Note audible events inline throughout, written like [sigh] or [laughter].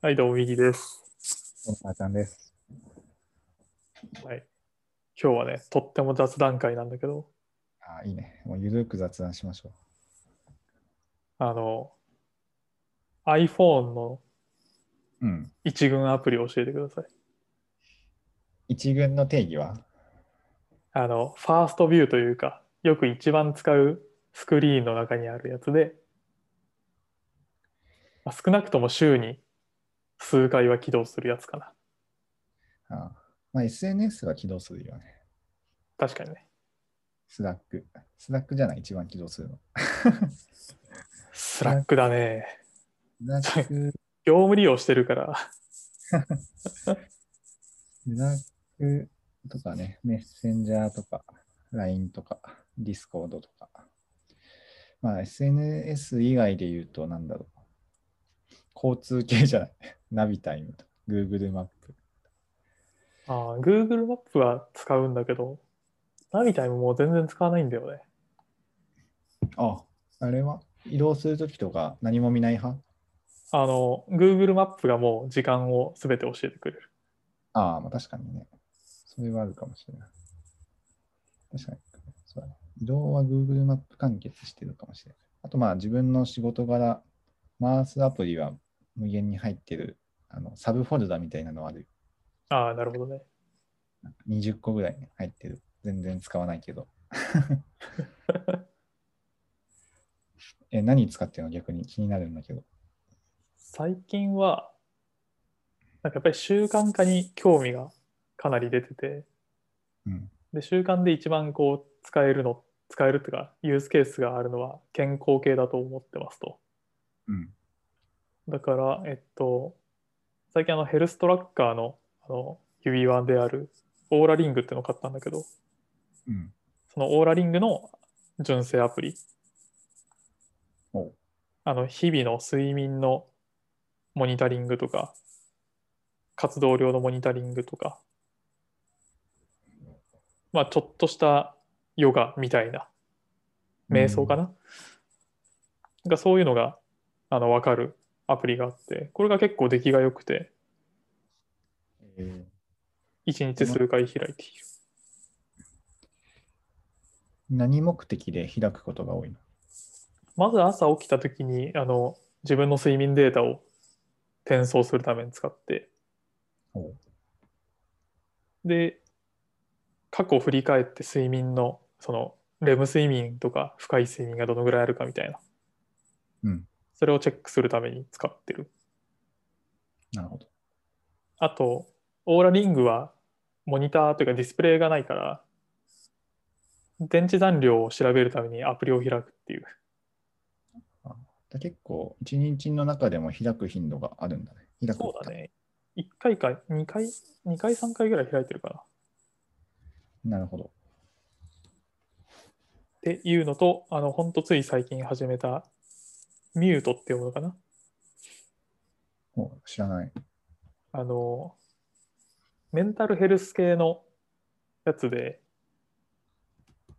はい、どうも、右です。お母ちゃんです。はい。今日はね、とっても雑談会なんだけど、あいいね。もうゆるく雑談しましょあの、iPhone のう。うん。一群アプリを教えてください。一群の定義は？あの、ファーストビューというか、よく一番使うスクリーンの中にあるやつで、まあ少なくとも週に数回は起動するやつかな。あまあ、SNS が起動するよね。確かにね。 Slack。Slack じゃない？一番起動するの。 Slack だね。 Slack、業務利用してるから、スラックとかね、メッセンジャーとか、LINE とか、Discord とか。まあ、SNS 以外で言うと、なんだろう。交通系じゃない。[laughs] ナビタイムとか、Google マップ。あー Google マップは使うんだけど、ナビタイムもう全然使わないんだよね。あ、あれは？移動するときとか何も見ない派？あの、Google マップがもう時間をすべて教えてくれる。ああ、まあ確かにね。それはあるかもしれない。確かに。そうだね。移動は Google マップ完結してるかもしれない。あとまあ自分の仕事柄、回すアプリは無限に入ってるあのサブフォルダみたいなのあるよ。ああ、なるほどね。20個ぐらい入ってる。全然使わないけど。[laughs] え、何使ってるの？逆に気になるんだけど。最近は、なんかやっぱり習慣化に興味がかなり出てて、うん。で、習慣で一番こう使えるの、使えるっていうか、ユースケースがあるのは健康系だと思ってますと。うん。だから、えっと、最近あのヘルストラッカーのあの指輪であるオーラリングっていうのを買ったんだけど、うん。そのオーラリングの純正アプリ、あの日々の睡眠のモニタリングとか、活動量のモニタリングとか、まあちょっとしたヨガみたいな、瞑想かな、なんかそういうのがあの分かるアプリがあって、これが結構出来が良くて、え1日数回開いている。ー何目的で開くことが多いの？まず朝起きた時にあの自分の睡眠データを転送するために使って、で、過去を振り返って睡眠の、その、レム睡眠とか深い睡眠がどのぐらいあるかみたいな、うん。それをチェックするために使ってる。なるほど。あと、オーラリングはモニターというかディスプレイがないから、電池残量を調べるためにアプリを開くっていう。だ結構、一日の中でも開く頻度があるんだね。開くそうだね。1回か2回、2回3回ぐらい開いてるかな。っなるほど。ていうのと、あの、ほんとつい最近始めたミュートっていうものかな？お知らない。あの、メンタルヘルス系のやつで、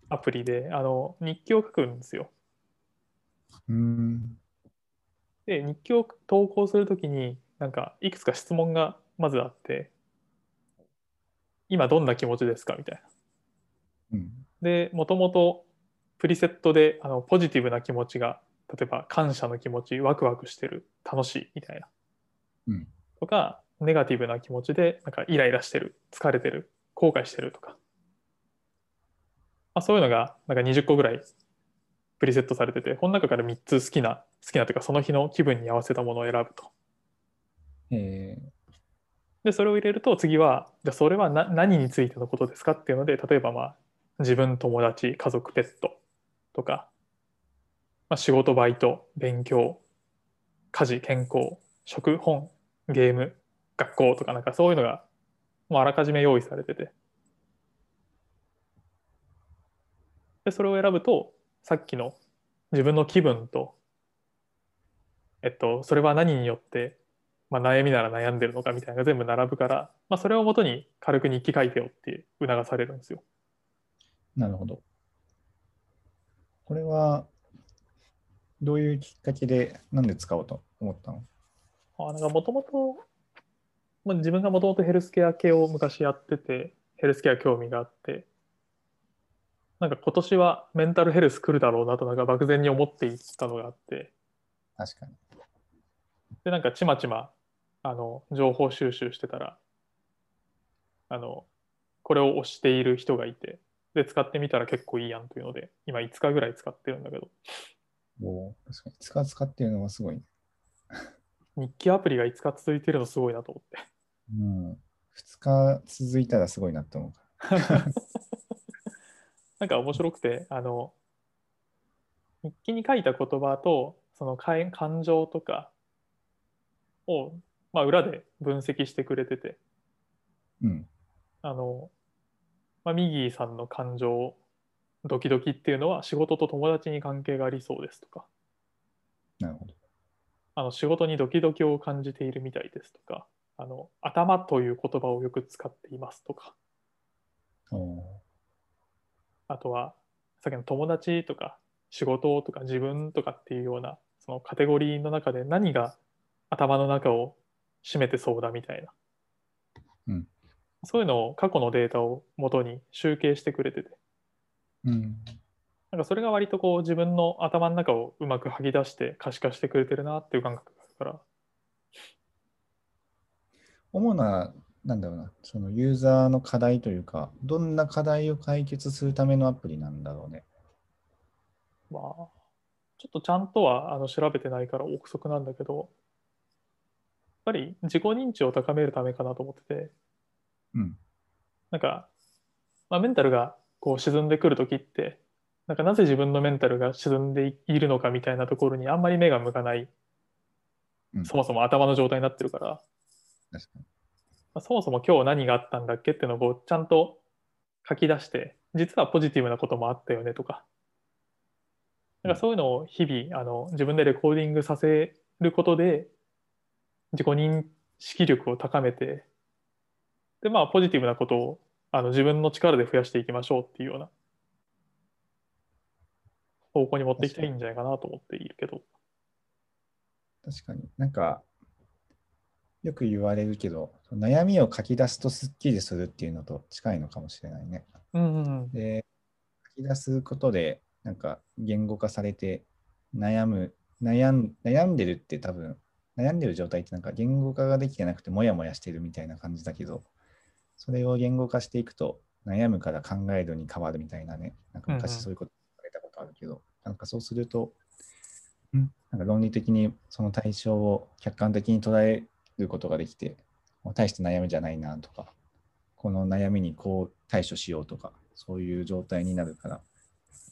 アプリで、あの、日記を書くんですよ。うーん。で、日記を投稿するときに、なんか、いくつか質問がまずあって、今どんな気持ちですか？みたいな。うん。で、もともとプリセットで、あの、ポジティブな気持ちが、例えば感謝の気持ち、ワクワクしてる、楽しいみたいな。うん。とか、ネガティブな気持ちで、なんかイライラしてる、疲れてる、後悔してるとか。まあ、そういうのが、なんか20個ぐらいプリセットされてて、この中から3つ好きな、好きなというか、その日の気分に合わせたものを選ぶと。えで、それを入れると、次は、じゃあそれはな何についてのことですかっていうので、例えば、まあ、自分、友達、家族、ペットとか、まあ、仕事、バイト、勉強、家事、健康、食、本、ゲーム、学校とか、なんかそういうのが、もうあらかじめ用意されてて。で、それを選ぶと、さっきの自分の気分と、えっと、それは何によって、まあ、悩みなら悩んでるのかみたいなのが全部並ぶから、まあ、それをもとに軽く日記書いてよって促されるんですよ。なるほど。これは、どういうきっかけで、なんで使おうと思ったの？あなんかもともと、まあ自分がもともとヘルスケア系を昔やってて、ヘルスケア興味があって、なんか今年はメンタルヘルス来るだろうなとなんか漠然に思っていったのがあって、確かに。で、なんかちまちま、あの、情報収集してたら、あの、これを推している人がいて、で、使ってみたら結構いいやんというので、今5日ぐらい使ってるんだけど、おー確かに。使う使っていうのはすごいね。日記アプリが5日続いてるのすごいなと思って。うん。2日続いたらすごいなって思う。[laughs] なんか面白くて、あの、日記に書いた言葉と、その感感情とかを、まあ、裏で分析してくれてて、うん。あの、まあ、ミギーさんの感情、ドキドキっていうのは仕事と友達に関係がありそうですとか、なるほど。あの仕事にドキドキを感じているみたいですとか、あの頭という言葉をよく使っていますとか、あとはさっきの友達とか仕事とか自分とかっていうようなそのカテゴリーの中で何が頭の中を占めてそうだみたいな、うん。そういうのを過去のデータを元に集計してくれててうん。なんかそれが割とこう自分の頭の中をうまく吐き出して可視化してくれてるなっていう感覚があるから主な、なんだろうな、そのユーザーの課題というか、どんな課題を解決するためのアプリなんだろうね。まあちょっとちゃんとはあの調べてないから憶測なんだけどやっぱり自己認知を高めるためかなと思っててうん。なんか、まあ、メンタルがこう沈んでくるときって、なんかなぜ自分のメンタルが沈んでいるのかみたいなところにあんまり目が向かない、うん。そもそも頭の状態になってるから。まあ、そもそも今日何があったんだっけっていうのをちゃんと書き出して、実はポジティブなこともあったよねとか、なんかそういうのを日々あの自分でレコーディングさせることで、自己認識力を高めて、で、まあ、ポジティブなことをあの自分の力で増やしていきましょうっていうような方向に持っていきたいんじゃないかなと思っているけど。確かになんか、よく言われるけど、悩みを書き出すとすっきりするっていうのと近いのかもしれないね。うんうんうん。で、書き出すことで、なんか言語化されて、悩む、悩ん悩んでるって多分、悩んでる状態ってなんか言語化ができてなくて、もやもやしてるみたいな感じだけど、それを言語化していくと、悩むから考えるに変わるみたいなね、なんか昔うんうんそういうこと言われたことあるけど、なんかそうすると、ん。なんか論理的にその対象を客観的に捉えることができて、大して悩みじゃないなとか、この悩みにこう対処しようとか、そういう状態になるから、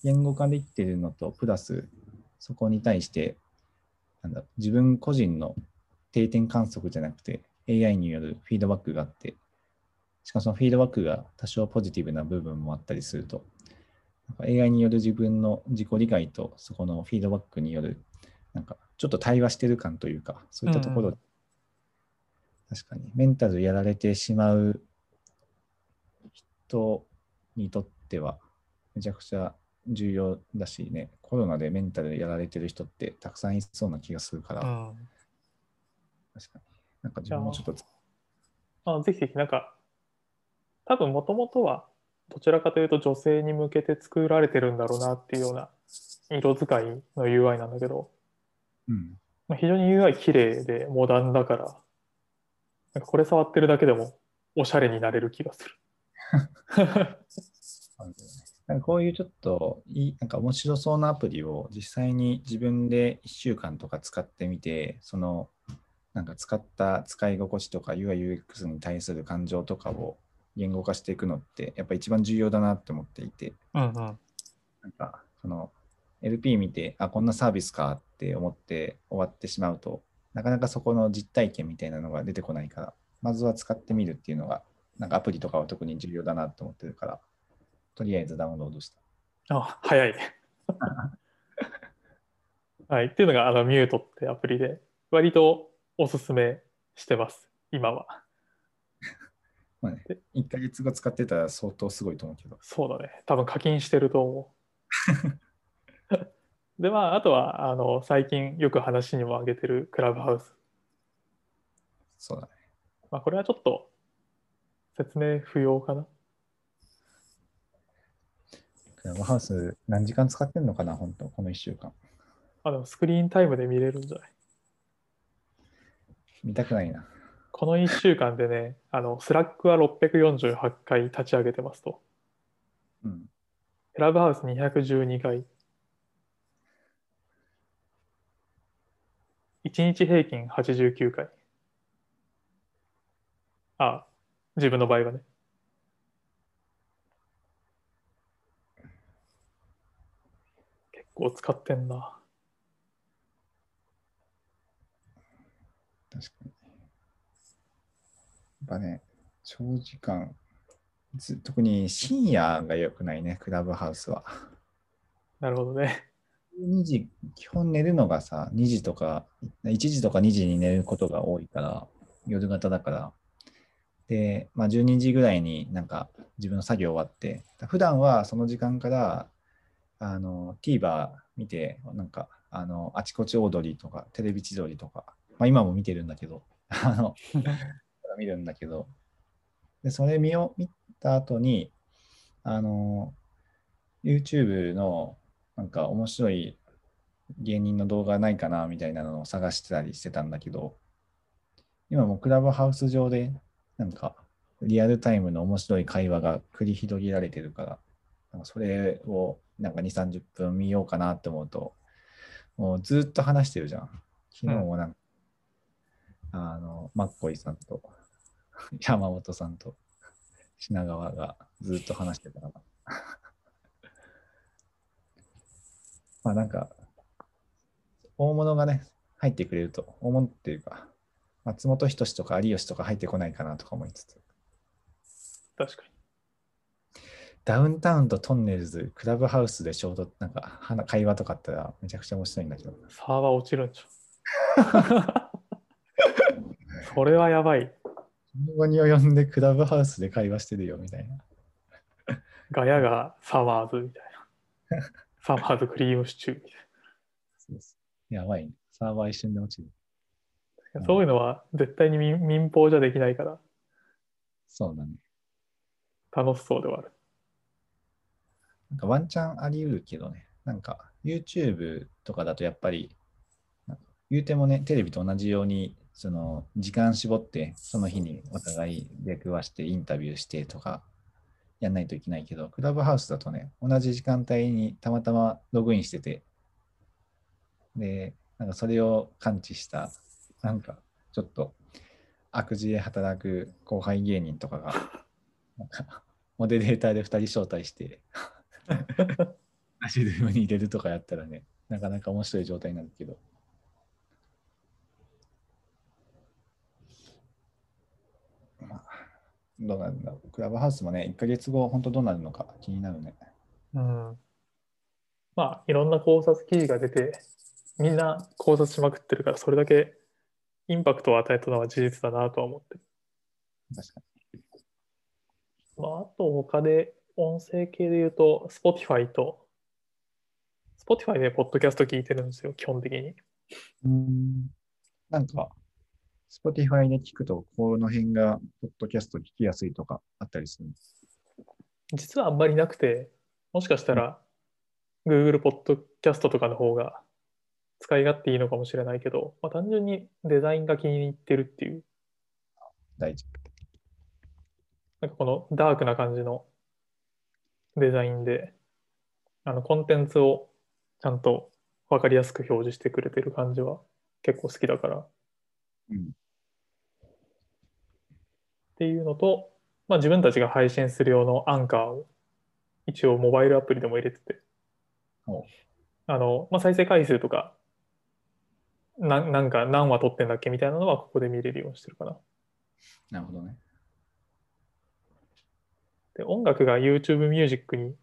言語化できてるのと、プラス、そこに対して、なんだ、自分個人の定点観測じゃなくて、AI によるフィードバックがあって、しかもそのフィードバックが多少ポジティブな部分もあったりすると、AI による自分の自己理解と、そこのフィードバックによる、なんかちょっと対話してる感というか、そういったところ、うんう確かにメンタルやられてしまう人にとってはめちゃくちゃ重要だしね、コロナでメンタルやられてる人ってたくさんいそうな気がするから、うん確かに。なんか自分もちょっとつ、あぜひぜひ、なんか、多分もともとは、どちらかというと女性に向けて作られてるんだろうなっていうような色使いの UI なんだけど、うん、まあ、非常に UI 綺麗でモダンだから、なんかこれ触ってるだけでもおしゃれになれる気がする。[laughs] なんかこういうちょっといい、なんか面白そうなアプリを実際に自分で1週間とか使ってみて、そのなんか使った使い心地とか UI、UX に対する感情とかを言語化していくのってやっぱ一番重要だなって思っていて、うんうん。なんかその LP 見て、あ、こんなサービスかって思って終わってしまうと、なかなかそこの実体験みたいなのが出てこないから、まずは使ってみるっていうのが、なんかアプリとかは特に重要だなと思ってるから、とりあえずダウンロードした。あ、早い。[laughs] はい。っていうのが、あの、ミュートってアプリで、割とおすすめしてます、今は。まあね、1ヶ月後使ってたら相当すごいと思うけど。そうだね。多分課金してると思う。[laughs] で、まあ、あとは、あの、最近よく話にも上げてるクラブハウス。そうだね。まあ、これはちょっと説明不要かな。クラブハウス何時間使ってんのかな、本当この1週間。あ、でもスクリーンタイムで見れるんじゃない？見たくないな。この1週間でね、あの、 Slack は648回立ち上げてますと。うん。クラブハウス212回。1日平均89回。あ、自分の場合はね。結構使ってんな。確かに。やっぱね、長時間、ず特に深夜が良くないね、クラブハウスは。なるほどね。2時、基本寝るのがさ、2時とか、1時とか2時に寝ることが多いから、夜型だから。で、まあ、12時ぐらいになんか自分の作業終わって、普段はその時間から、あの、TVer 見て、なんか、あの、あちこちオードリーとか、テレビ千鳥とか、まあ今も見てるんだけど、あの、見るんだけど、で、それ見よ見た後に、あの、YouTube のなんか面白い芸人の動画ないかなみたいなのを探してたりしてたんだけど、今もクラブハウス上でなんかリアルタイムの面白い会話が繰り広げられてるから、なんかそれをなんか2、30分見ようかなって思うと、もうずっと話してるじゃん。昨日もなんか、あの、マッコイさんと。[laughs] 山本さんと品川がずっと話してたから。[laughs] まあなんか、大物がね、入ってくれると、大物っていうか、松本人志とか有吉とか入ってこないかなとか思いつつ、確かに。ダウンタウンとトンネルズ、クラブハウスでちょうどなんか話会話とかあったらめちゃくちゃ面白いんだけど、サーバー落ちるんじゃん。[laughs] それはやばい。こにを呼んでクラブハウスで会話してるよみたいな。ガヤがサマーズみたいな。[laughs] サマーズクリームシチューみたいそうそうやばいね。サーバー一瞬で落ちる。な。そういうのは絶対に民民放じゃできないからそうだね。楽しそうではある。なんかワンチャンあり得るけどね。なんか YouTube とかだとやっぱり、言うてもね、テレビと同じように、その時間絞って、その日にお互い出くわしてインタビューしてとかやんないといけないけど、クラブハウスだとね、同じ時間帯にたまたまログインしてて、で、なんかそれを感知した、なんかちょっと悪事で働く後輩芸人とかが、なんかモデレーターで2人招待して、[laughs] 足ルームに入れるとかやったらね、なかなか面白い状態になるけど。まあ、どうなるんだ？ろう。クラブハウスもね、1ヶ月後、本当どうなるのか気になるね。うん。まあ、いろんな考察記事が出て、みんな考察しまくってるから、それだけインパクトを与えたのは事実だなとは思ってる。確かまあ、あと他で音声系で言うと、Spotify と、Spotify でポッドキャスト聞いてるんですよ、基本的に。に。うん。なんか、Spotify で聞くと、この辺が、ポッドキャスト聞きやすいとかあったりする。実はあんまりなくて、もしかしたら Google ポッドキャストとかの方が使い勝手いいのかもしれないけど、まあ、単純にデザインが気に入ってるっていう、大丈なんかこのダークな感じのデザインで、あのコンテンツをちゃんと分かりやすく表示してくれてる感じは結構好きだから。うんっていうのと、まあ、自分たちが配信する用のアンカーを一応モバイルアプリでも入れててお、あの、まあ、再生回数とか、ななんか何話撮ってんだっけみたいなのはここで見れるようにしてるかな。なるほどね。で、音楽が YouTube Music に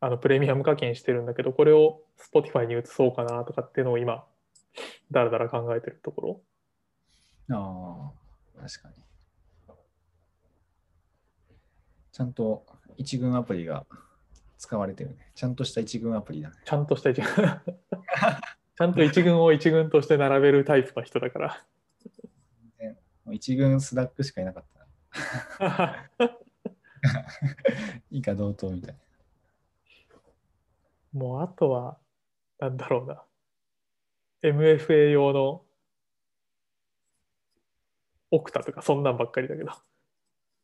あのプレミアム課金してるんだけど、これを Spotify に移そうかなとかっていうのを今、だらだら考えてるところ。ああ、確かに。ちゃんと一軍アプリが使われてるね。ちゃんとした一軍アプリだね。ちゃんとした一軍 [laughs] ちゃんと一軍を一軍として並べるタイプの人だから。一軍 Slack しかいなかったな。[laughs] 以下同等みたいな。もうあとは、なんだろうな。MFA 用のオクタとかそんなんばっかりだけど。あ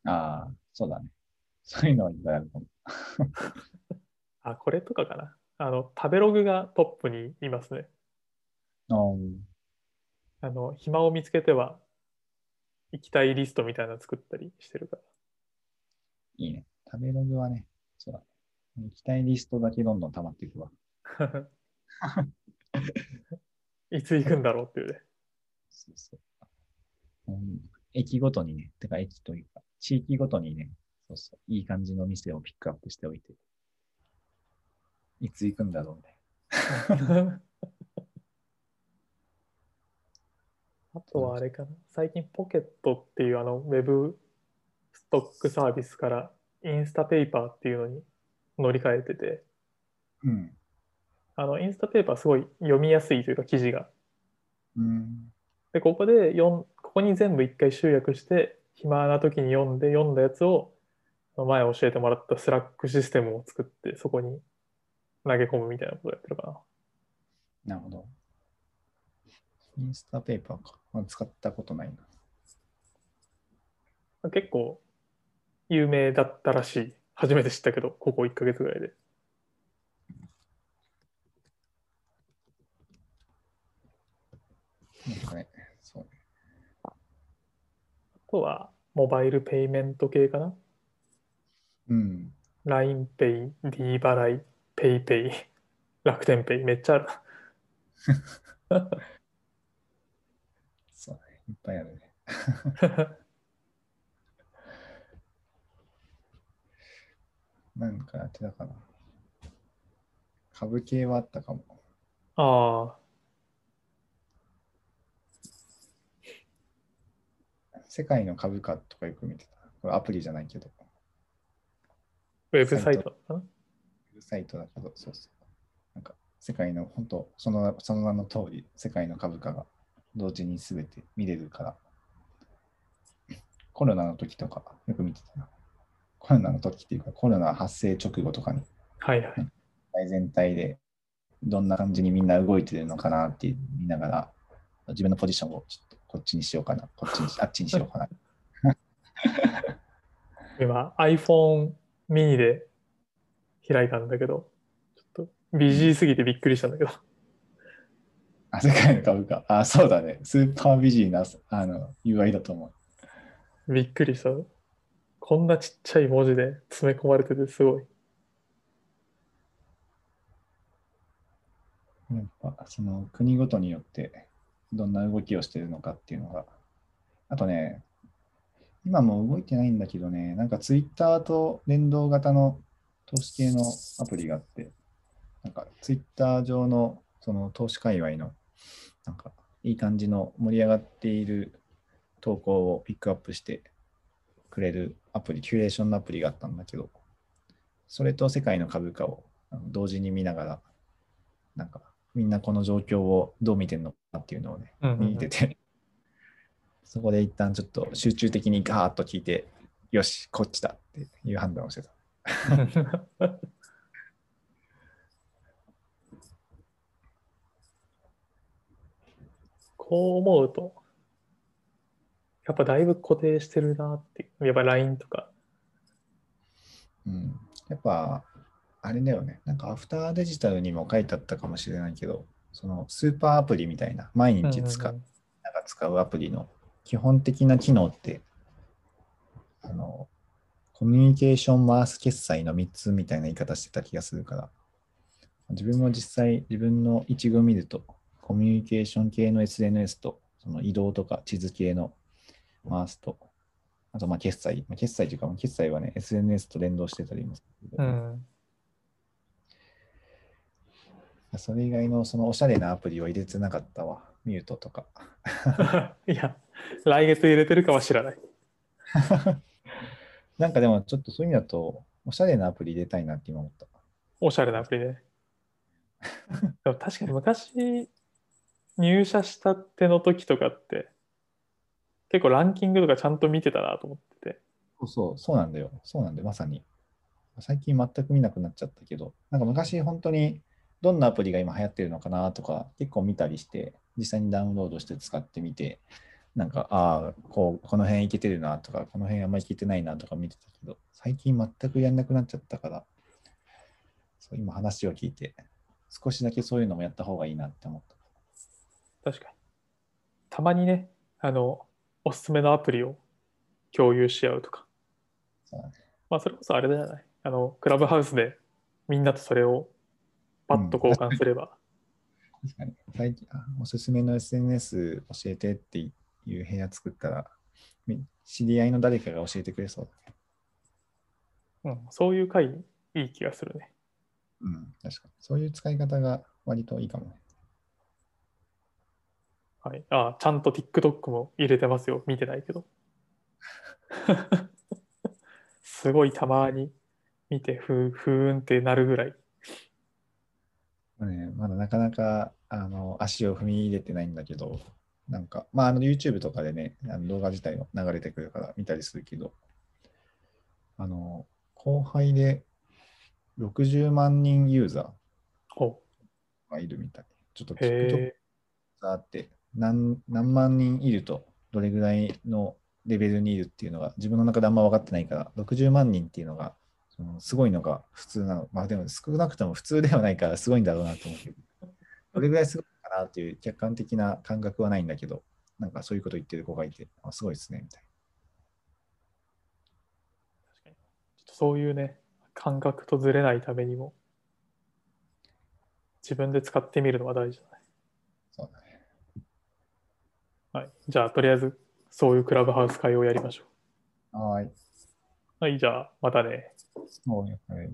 あ、そうだね。そういうのはいっぱいあるかも。[laughs] あ、これとかかな。あの、食べログがトップにいますね。あの、暇を見つけては、行きたいリストみたいなの作ったりしてるかいいね。食べログはね、そうだね。行きたいリストだけどんどん溜まっていくわ。ら。[laughs] いつ行くんだろうっていうね。そうそう。うん、駅ごとにね、てか駅というか、地域ごとにね、そうそう、いい感じの店をピックアップしておいて、いつ行くんだろうね。[laughs] あとはあれかな。最近ポケットっていうあのウェブストックサービスからインスタペーパーっていうのに乗り換えてて、うん。あのインスタペーパーすごい読みやすいというか記事が。うん。で、ここでここに全部一回集約して、暇な時に読んで、読んだやつを前教えてもらったスラックシステムを作って、そこに投げ込むみたいなことをやってるかな。なるほど。インスタペーパーか。まあ、使ったことないな。結構有名だったらしい。初めて知ったけど、ここ1ヶ月ぐらいで。なんかね、そうね。あとは、モバイルペイメント系かな？うん。LINEPay、D 払い、PayPay、楽天ペイ、めっちゃあるな。そうね。いっぱいあるね。[laughs] なんかやってたかな。株系はあったかも。あ世界の株価とかよく見てた。これアプリじゃないけど。あ、ウェブサイトかな。ウェブサイトだけど、そうそう。なんか、世界の、本当そのその名の通り、世界の株価が同時に全て見れるから、コロナの時とかよく見てたな。コロナの時っていうか、コロナ発生直後とかに、はいはい。世界全体でどんな感じにみんな動いてるのかなって見ながら、自分のポジションをちょっとこっちにしようかな、こっちにし、[laughs] あっちにしようかな。[laughs] 今 iPhone mini で開いたんだけど、ちょっとビジーすぎてびっくりしたんだけど。[laughs] あ、世界の株価。あ、そうだね。スーパービジーなあの UI だと思う。びっくりした。こんなちっちゃい文字で詰め込まれててすごい。やっぱその国ごとによってどんな動きをしてるのかっていうのが。あとね、今も動いてないんだけどね、なんかツイッターと連動型の投資系のアプリがあって、なんかツイッター上のその投資界隈のなんかいい感じの盛り上がっている投稿をピックアップしてくれるアプリ、キュレーションのアプリがあったんだけど、それと世界の株価を同時に見ながら、なんかみんなこの状況をどう見てるのかっていうのをね、見てて、[laughs] そこで一旦ちょっと集中的にガーッと聞いて、よし、こっちだっていう判断をしてた。[laughs] こう思うと、やっぱだいぶ固定してるなっていう。やっぱ LINE とか。うん、やっぱ、あれだよね、なんかアフターデジタルにも書いてあったかもしれないけど、そのスーパーアプリみたいな、毎日使う、うんうんなんか使うアプリの基本的な機能って、あの、コミュニケーション回す決済の3つみたいな言い方してた気がするから、自分も実際自分の一群見ると、コミュニケーション系の SNS と、その移動とか地図系の回すと、あとまあ決済、まあ決済というか、まあ決済はね、SNS と連動してたりもするけど、うん。それ以外のそのおしゃれなアプリを入れてなかったわ。ミュートとか。[laughs] いや、来月入れてるかは知らない。[laughs] なんかでもちょっとそういう意味だと、おしゃれなアプリ入れたいなって今思った。おしゃれなアプリで。[laughs] でも確かに昔入社したての時とかって、結構ランキングとかちゃんと見てたなと思ってて。そうそう、そうなんだよ。そうなんだよ、まさに。最近全く見なくなっちゃったけど、なんか昔本当にどんなアプリが今流行ってるのかなとか結構見たりして、実際にダウンロードして使ってみて、なんか、ああ、こう、この辺いけてるなとか、この辺あんまりいけてないなとか見てたけど、最近全くやんなくなっちゃったから、そう今話を聞いて、少しだけそういうのもやった方がいいなって思った。確かに。たまにね、あの、おすすめのアプリを共有し合うとか。そねまあ、それこそあれじゃない。あの、クラブハウスでみんなとそれをパッと交換すれば。確かに。最近あおすすめの SNS 教えてっていう部屋作ったら、み知り合いの誰かが教えてくれそうだね。うん、そういう回いい気がするね。うん、確かに。そういう使い方が割といいかもね。はい。あ、ちゃんと TikTok も入れてますよ。見てないけど。[laughs] [laughs] すごいたまに見て、ふーふーんってなるぐらい。まあね、まだなかなかあの足を踏み入れてないんだけど、なんか、まあ、あの YouTube とかでね、あの動画自体も流れてくるから見たりするけど、あの、後輩で60万人ユーザほーがいるみたい。ちょっとう。TikTok へがあって何、何万人いるとどれぐらいのレベルにいるっていうのが自分の中であんま分かってないから、60万人っていうのがそのすごいのが普通なの。まあでも少なくとも普通ではないからすごいんだろうなと思うけど、どれぐらいすごいかなっていう客観的な感覚はないんだけど、なんかそういうこと言ってる子がいて、あすごいですね、みたい確かに。ちょっとそういうね、感覚とずれないためにも、自分で使ってみるのが大事だね。な。そうだね。はい。じゃあ、とりあえず、そういうクラブハウス会をやりましょはーい。う。はい。じゃあ、またね。そうねはい